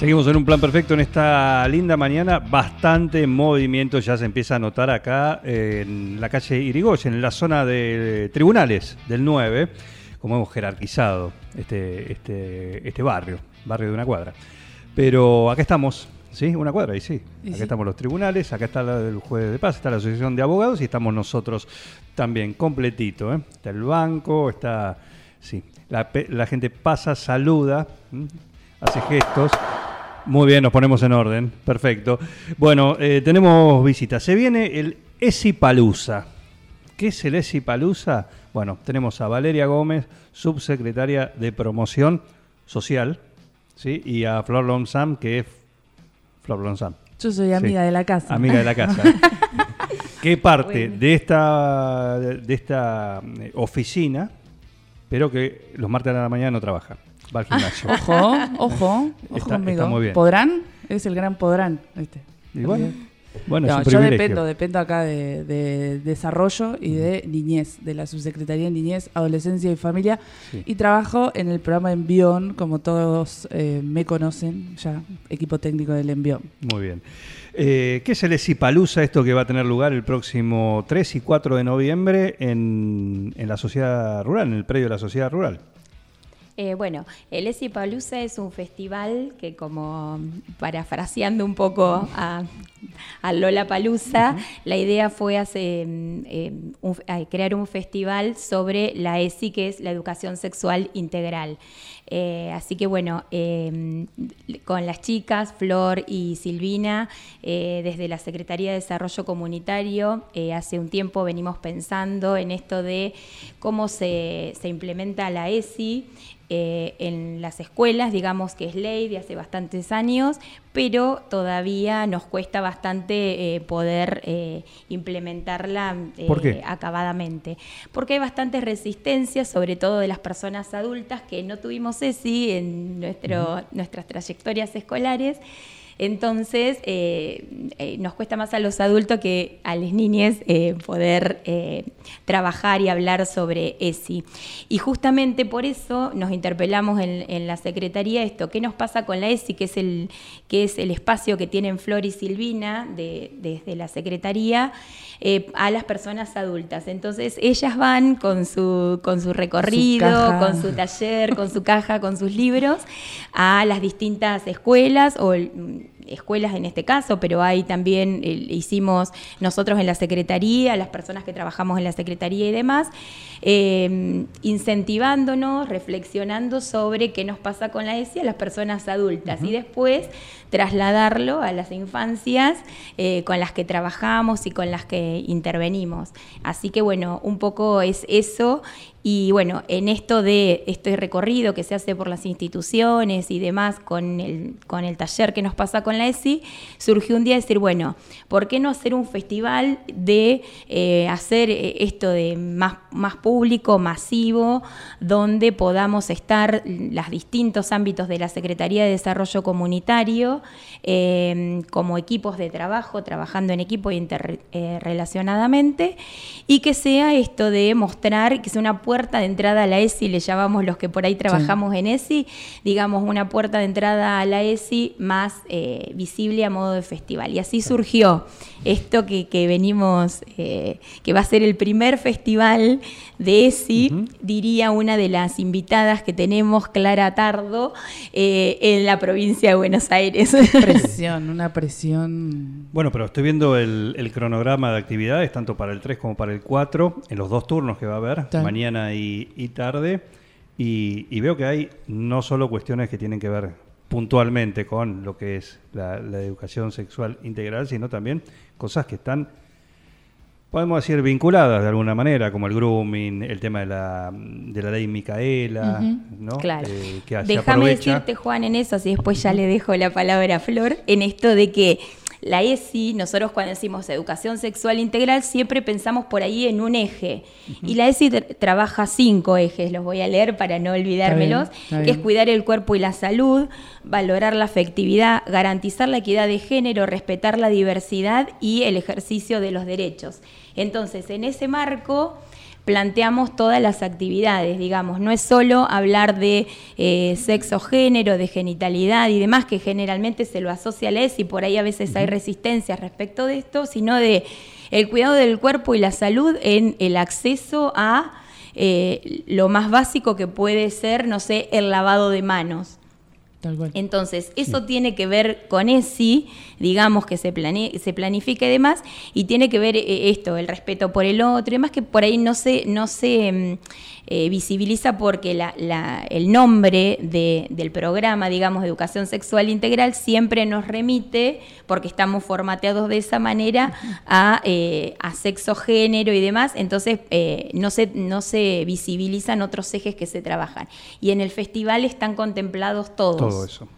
Seguimos en un plan perfecto en esta linda mañana. Bastante movimiento ya se empieza a notar acá en la calle Irigoyen, en la zona de tribunales del 9, como hemos jerarquizado este, este, este barrio, barrio de una cuadra. Pero acá estamos, ¿sí? Una cuadra, y sí. Y Acá sí. estamos los tribunales, acá está la- el juez de paz, está la asociación de abogados y estamos nosotros también, completito. ¿eh? Está el banco, está. Sí. La, gente pasa, saluda, hace gestos. Muy bien, nos ponemos en orden. Perfecto. Bueno, eh, tenemos visitas. Se viene el Esipalusa. ¿Qué es el Esipalusa? Bueno, tenemos a Valeria Gómez, subsecretaria de Promoción Social, ¿sí? y a Flor Lonsam, que es Flor Lonsam. Yo soy amiga Sí. de la casa. Amiga de la casa. ¿Qué parte Bueno. de esta, de esta eh, oficina, pero que los martes a la mañana no trabaja? Va al gimnasio. Ojo, ojo, ojo Está- conmigo. está muy bien. ¿Podrán? Es el gran podrán. ¿viste? Y bueno, bueno, es No, un yo dependo, dependo acá de, de desarrollo y de niñez, de la subsecretaría de niñez, adolescencia y familia. Sí. Y trabajo en el programa Envión, como todos eh, me conocen, ya, equipo técnico del Envión. Muy bien. Eh, ¿Qué es el Esipalusa, esto que va a tener lugar el próximo 3 y 4 de noviembre en, en la sociedad rural, en el predio de la sociedad rural? Eh, bueno, el Esipalusa es un festival que como parafraseando un poco a, a Lola Palusa, la idea fue mm, eh, un- eh, crear un festival sobre la ESI, que es la educación sexual integral. Eh, así que bueno, eh, con las chicas, Flor y Silvina, eh, desde la Secretaría de Desarrollo Comunitario, eh, hace un tiempo venimos pensando en esto de cómo se, se implementa la ESI en las escuelas, digamos que es ley de hace bastantes años, pero todavía nos cuesta bastante eh, poder eh, implementarla eh, ¿Por qué? acabadamente. Porque hay bastantes resistencias, sobre todo de las personas adultas que no tuvimos ESI en nuestro, nuestras trayectorias escolares. Entonces, eh, eh, nos cuesta más a los adultos que a las niñas eh, poder trabajar y hablar sobre ESI. Y justamente por eso nos interpelamos en, en la Secretaría esto, ¿qué nos pasa con la ESI, que es el, que es el espacio que tienen Flor y Silvina de- desde la Secretaría? a las personas adultas. Entonces ellas van con su, con su recorrido, con su taller, con su caja, con sus libros, a las distintas escuelas o escuelas en este caso, pero hay también, eh, hicimos nosotros en la Secretaría, las personas que trabajamos en la Secretaría y demás, eh, incentivándonos, reflexionando sobre qué nos pasa con la ESI a las personas adultas. Y después trasladarlo a las infancias eh, con las que trabajamos y con las que intervenimos. Así que bueno, un poco es eso y bueno, en esto de este recorrido que se hace por las instituciones y demás con el, con el taller que nos pasa con la ESI, surgió un día decir, bueno, ¿por qué no hacer un festival de eh, hacer eh, esto de más, más público, masivo, donde podamos estar los distintos ámbitos de la Secretaría de Desarrollo Comunitario eh, como equipos de trabajo, trabajando en equipo y interrelacionadamente, y que sea esto de mostrar que sea una puerta de entrada a la ESI, le llamamos los que por ahí trabajamos en ESI, digamos una puerta de entrada a la ESI más eh, visible a modo de festival. Y así surgió esto que, que venimos, eh, que va a ser el primer festival de ESI, diría una de las invitadas que tenemos, Clara Tardo, eh, en la provincia de Buenos Aires. Presión, una presión. Bueno, pero estoy viendo el, el cronograma de actividades, tanto para el 3 como para el 4, en los dos turnos que va a haber, Tal. mañana y, y tarde, y, y veo que hay no solo cuestiones que tienen que ver puntualmente con lo que es la, la educación sexual integral, sino también cosas que están podemos decir, vinculadas de alguna manera, como el grooming, el tema de la, de la ley Micaela, ¿no? Claro. Eh, Déjame decirte, Juan, en eso, así después ya le dejo la palabra a Flor, en esto de que la ESI, nosotros cuando decimos educación sexual integral, siempre pensamos por ahí en un eje. Y la ESI tra- trabaja cinco ejes, los voy a leer para no olvidármelos, Está bien, está que es cuidar el cuerpo y la salud, valorar la afectividad, garantizar la equidad de género, respetar la diversidad y el ejercicio de los derechos. Entonces, en ese marco planteamos todas las actividades, digamos, no es solo hablar de eh, sexo, género, de genitalidad y demás, que generalmente se lo asocia a la ESI, por ahí a veces hay resistencias respecto de esto, sino de el cuidado del cuerpo y la salud en el acceso a eh, lo más básico que puede ser, no sé, el lavado de manos. Tal cual. Entonces, eso tiene que ver con ESI, digamos que se, plane- se planifique y demás, y tiene que ver eh, esto, el respeto por el otro y demás, que por ahí no se, no se mm, eh, visibiliza porque la- la- el nombre de- del programa, digamos, de educación sexual integral, siempre nos remite, porque estamos formateados de esa manera, a, eh, a sexo, género y demás, entonces eh, no, se, no se visibilizan otros ejes que se trabajan. Y en el festival están contemplados todos. Todo eso.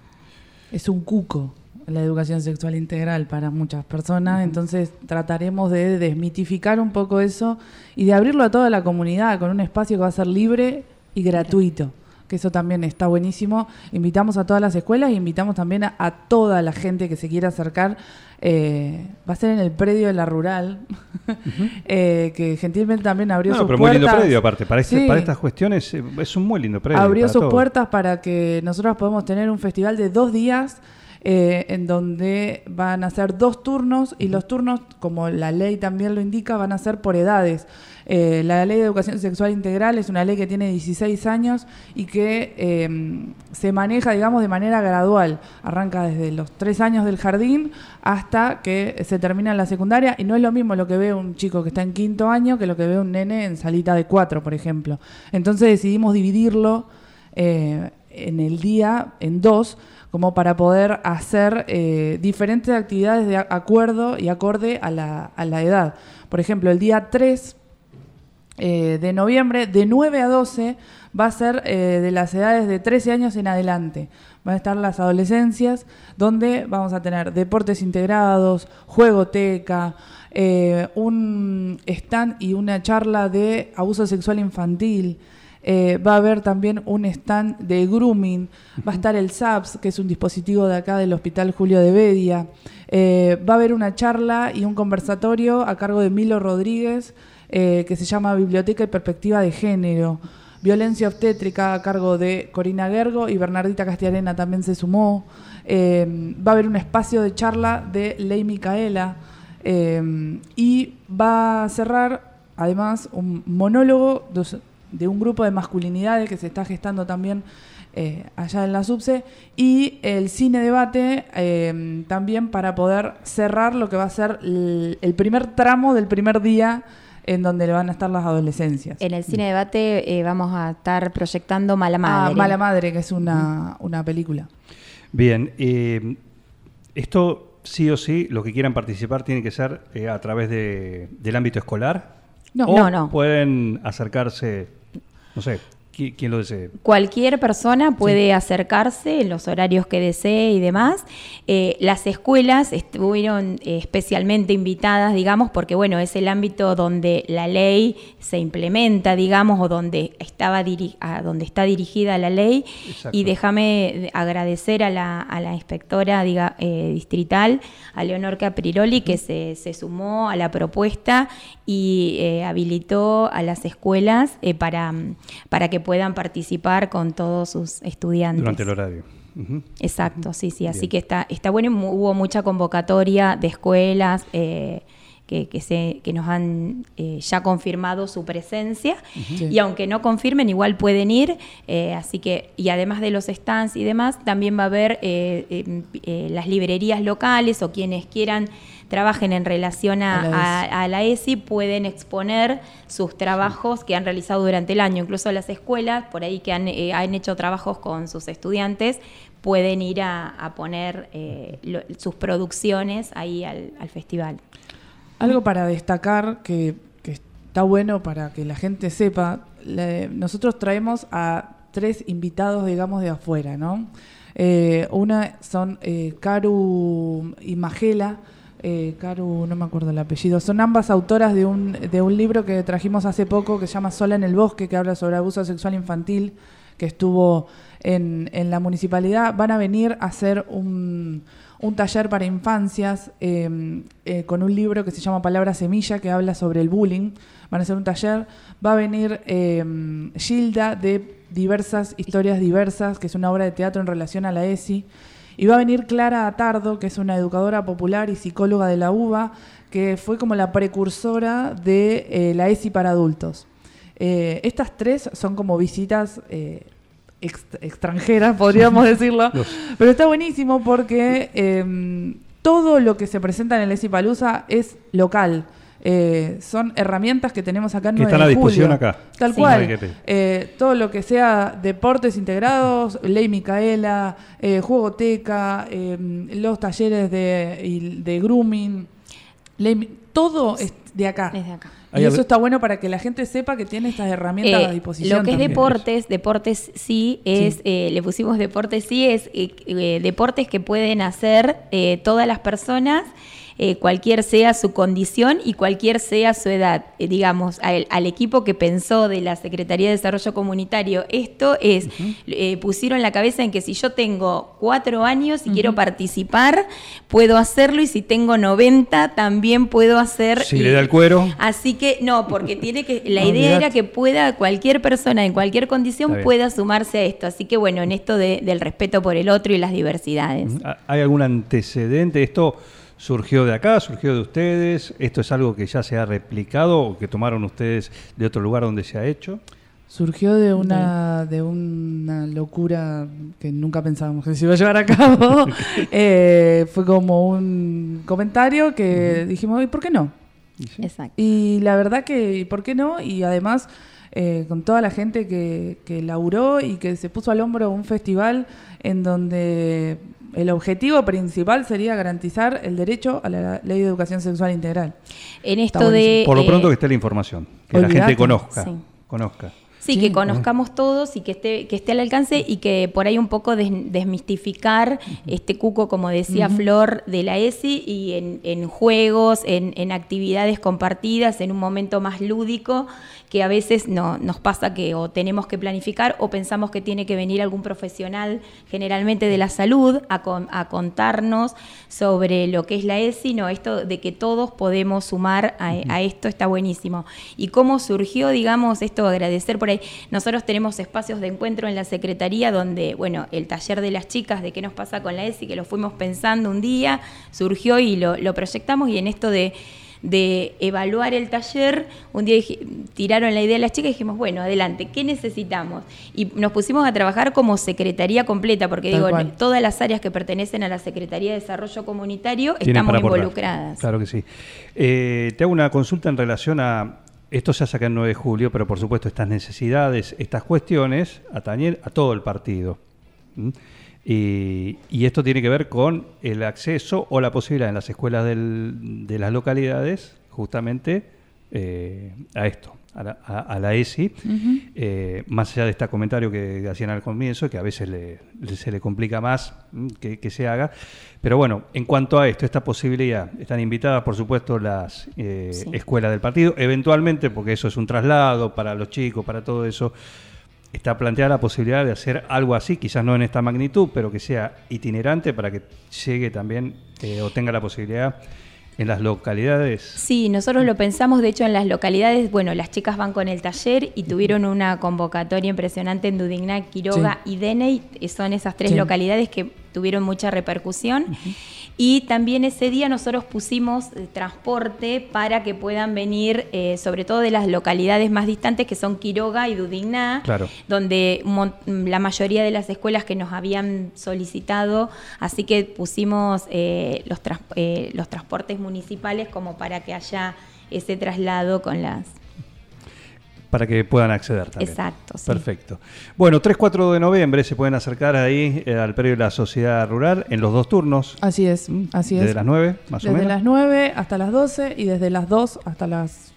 Es un cuco la educación sexual integral para muchas personas, entonces trataremos de desmitificar un poco eso y de abrirlo a toda la comunidad con un espacio que va a ser libre y gratuito, que eso también está buenísimo. Invitamos a todas las escuelas y invitamos también a, a toda la gente que se quiera acercar. Eh, va a ser en el predio de la rural, eh, que gentilmente también abrió No, sus pero muy lindo predio aparte. Para, este- Sí. para estas cuestiones eh, es un muy lindo predio. abrió sus todo. puertas para que nosotros podamos tener un festival de dos días eh, en donde van a ser dos turnos y los turnos, como la ley también lo indica, van a ser por edades. Eh, la ley de educación sexual integral es una ley que tiene 16 años y que eh, se maneja, digamos, de manera gradual. Arranca desde los tres años del jardín hasta que se termina la secundaria y no es lo mismo lo que ve un chico que está en quinto año que lo que ve un nene en salita de cuatro, por ejemplo. Entonces decidimos dividirlo eh, en el día en dos como para poder hacer eh, diferentes actividades de acuerdo y acorde a la, a la edad. Por ejemplo, el día 3 eh, de noviembre, de 9 a 12, va a ser eh, de las edades de 13 años en adelante. Van a estar las adolescencias, donde vamos a tener deportes integrados, juegoteca, eh, un stand y una charla de abuso sexual infantil. Eh, va a haber también un stand de grooming. Va a estar el SAPS, que es un dispositivo de acá del Hospital Julio de Bedia. Eh, va a haber una charla y un conversatorio a cargo de Milo Rodríguez, eh, que se llama Biblioteca y Perspectiva de Género. Violencia obstétrica a cargo de Corina Gergo y Bernardita Castiarena también se sumó. Va a haber un espacio de charla de Ley Micaela. y va a cerrar, además, un monólogo de un grupo de masculinidades que se está gestando también eh, allá en la subse y el cine debate eh, también para poder cerrar lo que va a ser el, el primer tramo del primer día en donde le van a estar las adolescencias. En el cine debate eh, vamos a estar proyectando Mala Madre. Ah, Mala Madre, que es una, una película. Bien, eh, esto sí o sí, los que quieran participar tiene que ser eh, a través de, del ámbito escolar. No. o No, no. pueden acercarse, no sé, quien lo desee. Cualquier persona puede acercarse en los horarios que desee y demás. Eh, las escuelas estuvieron eh, especialmente invitadas, digamos, porque bueno, es el ámbito donde la ley se implementa, digamos, o donde estaba diri- a donde está dirigida la ley. Exacto. Y déjame agradecer a la, a la inspectora diga, eh, distrital, a Leonor Capriroli, que se, se sumó a la propuesta y eh, habilitó a las escuelas para, para que puedan participar con todos sus estudiantes. Durante el horario. Exacto, sí, sí. Así Bien. que está, está bueno. y mu- Hubo mucha convocatoria de escuelas eh, que, que, se, que nos han eh, ya confirmado su presencia. Y aunque no confirmen, igual pueden ir. eh, así que, y además de los stands y demás, también va a haber eh, eh, eh, las librerías locales o quienes quieran trabajen en relación a, A la a- a la ESI pueden exponer sus trabajos que han realizado durante el año. Incluso las escuelas, por ahí que han, eh, han hecho trabajos con sus estudiantes, pueden ir a, poner eh, lo- sus producciones ahí al, al festival. Algo para destacar que, que está bueno para que la gente sepa, le- nosotros traemos a tres invitados, digamos, de afuera, ¿no? Eh, una son Caru y Magela, eh, Caru, no me acuerdo el apellido, son ambas autoras de un, de un libro que trajimos hace poco que se llama Sola en el Bosque, que habla sobre abuso sexual infantil, que estuvo en, en la municipalidad. Van a venir a hacer un, un taller para infancias eh, eh, con un libro que se llama Palabra Semilla, que habla sobre el bullying. Van a hacer un taller. Va a venir eh, Gilda de Diversas Historias Diversas, que es una obra de teatro en relación a la ESI. Y va a venir Clara Atardo, que es una educadora popular y psicóloga de la UBA, que fue como la precursora de eh, la ESI para adultos. Eh, estas tres son como visitas eh, ex- extranjeras, podríamos decirlo, pero está buenísimo porque eh, todo lo que se presenta en el ESI Palusa es local. Eh, son herramientas que tenemos acá en Que 9 están a de disposición julio. acá. Tal Sí. cual. Eh, todo lo que sea deportes integrados, Ley Micaela, eh, Juegoteca, eh, los talleres de, y- de grooming, Ley todo es de acá. Es de acá. Y eso está bueno para que la gente sepa que tiene estas herramientas Eh, a disposición. lo que es deportes, deportes sí, es, eh, le pusimos deportes sí, es eh, eh, deportes que pueden hacer eh, todas las personas, eh, cualquier sea su condición y cualquier sea su edad. Eh, digamos, al, al equipo que pensó de la Secretaría de Desarrollo Comunitario, esto es, eh, pusieron la cabeza en que si yo tengo cuatro años y quiero participar, puedo hacerlo y si tengo 90 también puedo hacer. Si le da el cuero. Así que no, porque tiene que la No, idea era que pueda cualquier persona en cualquier condición pueda sumarse a esto. Así que bueno, en esto de- del respeto por el otro y las diversidades. ¿Hay algún antecedente? ¿Esto surgió de acá, surgió de ustedes? ¿Esto es algo que ya se ha replicado o que tomaron ustedes de otro lugar donde se ha hecho? Surgió de una, de una locura que nunca pensábamos que se iba a llevar a cabo. Eh, fue como un comentario que dijimos, ¿y por qué no? Exacto. Y la verdad que, ¿y ¿por qué no? Y además, eh, con toda la gente que, que laburó y que se puso al hombro un festival en donde el objetivo principal sería garantizar el derecho a la ley de educación sexual integral. En esto de... Por lo eh, pronto que esté la información, que la gente conozca. Sí. conozca. Sí, Sí. que conozcamos todos y que esté, que esté al alcance y que por ahí un poco des- desmistificar este cuco, como decía Flor, de la ESI y en, en juegos, en, en actividades compartidas, en un momento más lúdico, que a veces no, nos pasa que o tenemos que planificar o pensamos que tiene que venir algún profesional, generalmente de la salud, a, con- a contarnos sobre lo que es la ESI. No, esto de que todos podemos sumar a, a esto está buenísimo. ¿Y cómo surgió, digamos, esto? Agradecer por ahí. Nosotros tenemos espacios de encuentro en la Secretaría donde, bueno, el taller de las chicas de qué nos pasa con la ESI, que lo fuimos pensando un día, surgió y lo, lo proyectamos y en esto de de evaluar el taller, un día tiraron la idea a las chicas y dijimos, bueno, adelante, ¿qué necesitamos? Y nos pusimos a trabajar como secretaría completa, porque Tal digo, cual. todas las áreas que pertenecen a la Secretaría de Desarrollo Comunitario estamos involucradas. Claro que sí. Eh, te hago una consulta en relación a. Esto se acá el 9 de julio, pero por supuesto estas necesidades, estas cuestiones atañen a todo el partido. ¿Mm? Y, y esto tiene que ver con el acceso o la posibilidad en las escuelas del- de las localidades, justamente, eh, a esto, a la, a- a la ESI. Eh, más allá de este comentario que hacían al comienzo, que a veces le- le- se le complica más mm, que, que se haga. Pero bueno, en cuanto a esto, esta posibilidad, están invitadas, por supuesto, las eh, Sí. escuelas del partido, eventualmente, porque eso es un traslado para los chicos, para todo eso. Está planteada la posibilidad de hacer algo así, quizás no en esta magnitud, pero que sea itinerante para que llegue también eh, o tenga la posibilidad en las localidades. Sí, nosotros lo pensamos, de hecho en las localidades, bueno, las chicas van con el taller y tuvieron una convocatoria impresionante en Dudignac, Quiroga y Deney, eh, son esas tres Sí. localidades que tuvieron mucha repercusión. Y también ese día nosotros pusimos eh, transporte para que puedan venir, eh, sobre todo de las localidades más distantes, que son Quiroga y Dudigná, Claro. donde la mayoría de las escuelas que nos habían solicitado, así que pusimos eh, los, trans- eh, los transportes municipales como para que haya ese traslado con las... para que puedan acceder también. Exacto, sí. Perfecto. Bueno, 3-4 de noviembre se pueden acercar ahí eh, al predio de la Sociedad Rural en los dos turnos. Así es, así es. Desde las 9, más o Desde menos. las 9 hasta las 12 y desde las 2 hasta las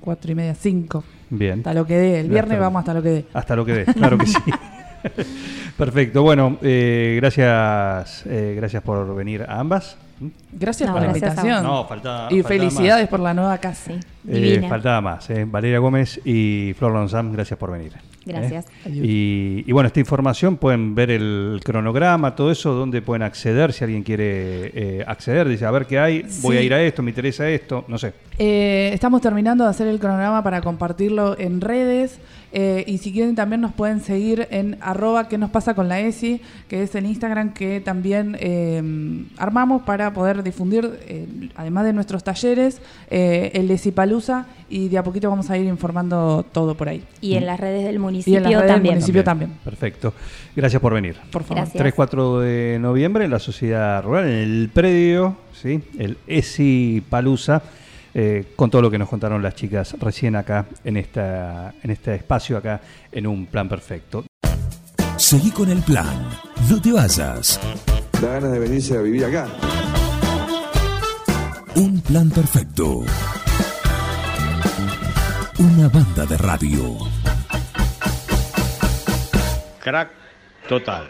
4 y media, 5. Bien. Hasta lo que dé. El viernes está. vamos hasta lo que dé. Hasta lo que dé, claro que sí. Perfecto. Bueno, eh, gracias, eh, gracias por venir a ambas. Gracias No, por la gracias invitación. No, faltaba. y faltaba felicidades más. por la nueva casa. Sí, Eh, faltaba más. eh. Valeria Gómez y Flor Lonzam, gracias por venir. Gracias. ¿eh? Y, y bueno, esta información pueden ver el cronograma, todo eso, donde pueden acceder, si alguien quiere eh, acceder, dice, a ver qué hay, voy Sí. a ir a esto, me interesa esto, no sé. Eh, estamos terminando de hacer el cronograma para compartirlo en redes. Eh, y si quieren también nos pueden seguir en arroba que nos pasa con la ESI, que es el Instagram que también eh, armamos para poder difundir, eh, además de nuestros talleres, eh, el ESI Palusa y de a poquito vamos a ir informando todo por ahí. Y en las redes del Y municipio en las redes del también. municipio también. Perfecto. Gracias por venir. Por favor. Gracias. 3-4 de noviembre en la Sociedad Rural, en el predio, ¿sí? el ESI Palusa, eh, con todo lo que nos contaron las chicas recién acá, en, esta, en este espacio, acá, en un plan perfecto. Seguí con el plan. No te vayas. Da ganas de venirse a vivir acá. Un plan perfecto. Una banda de radio. Crack total.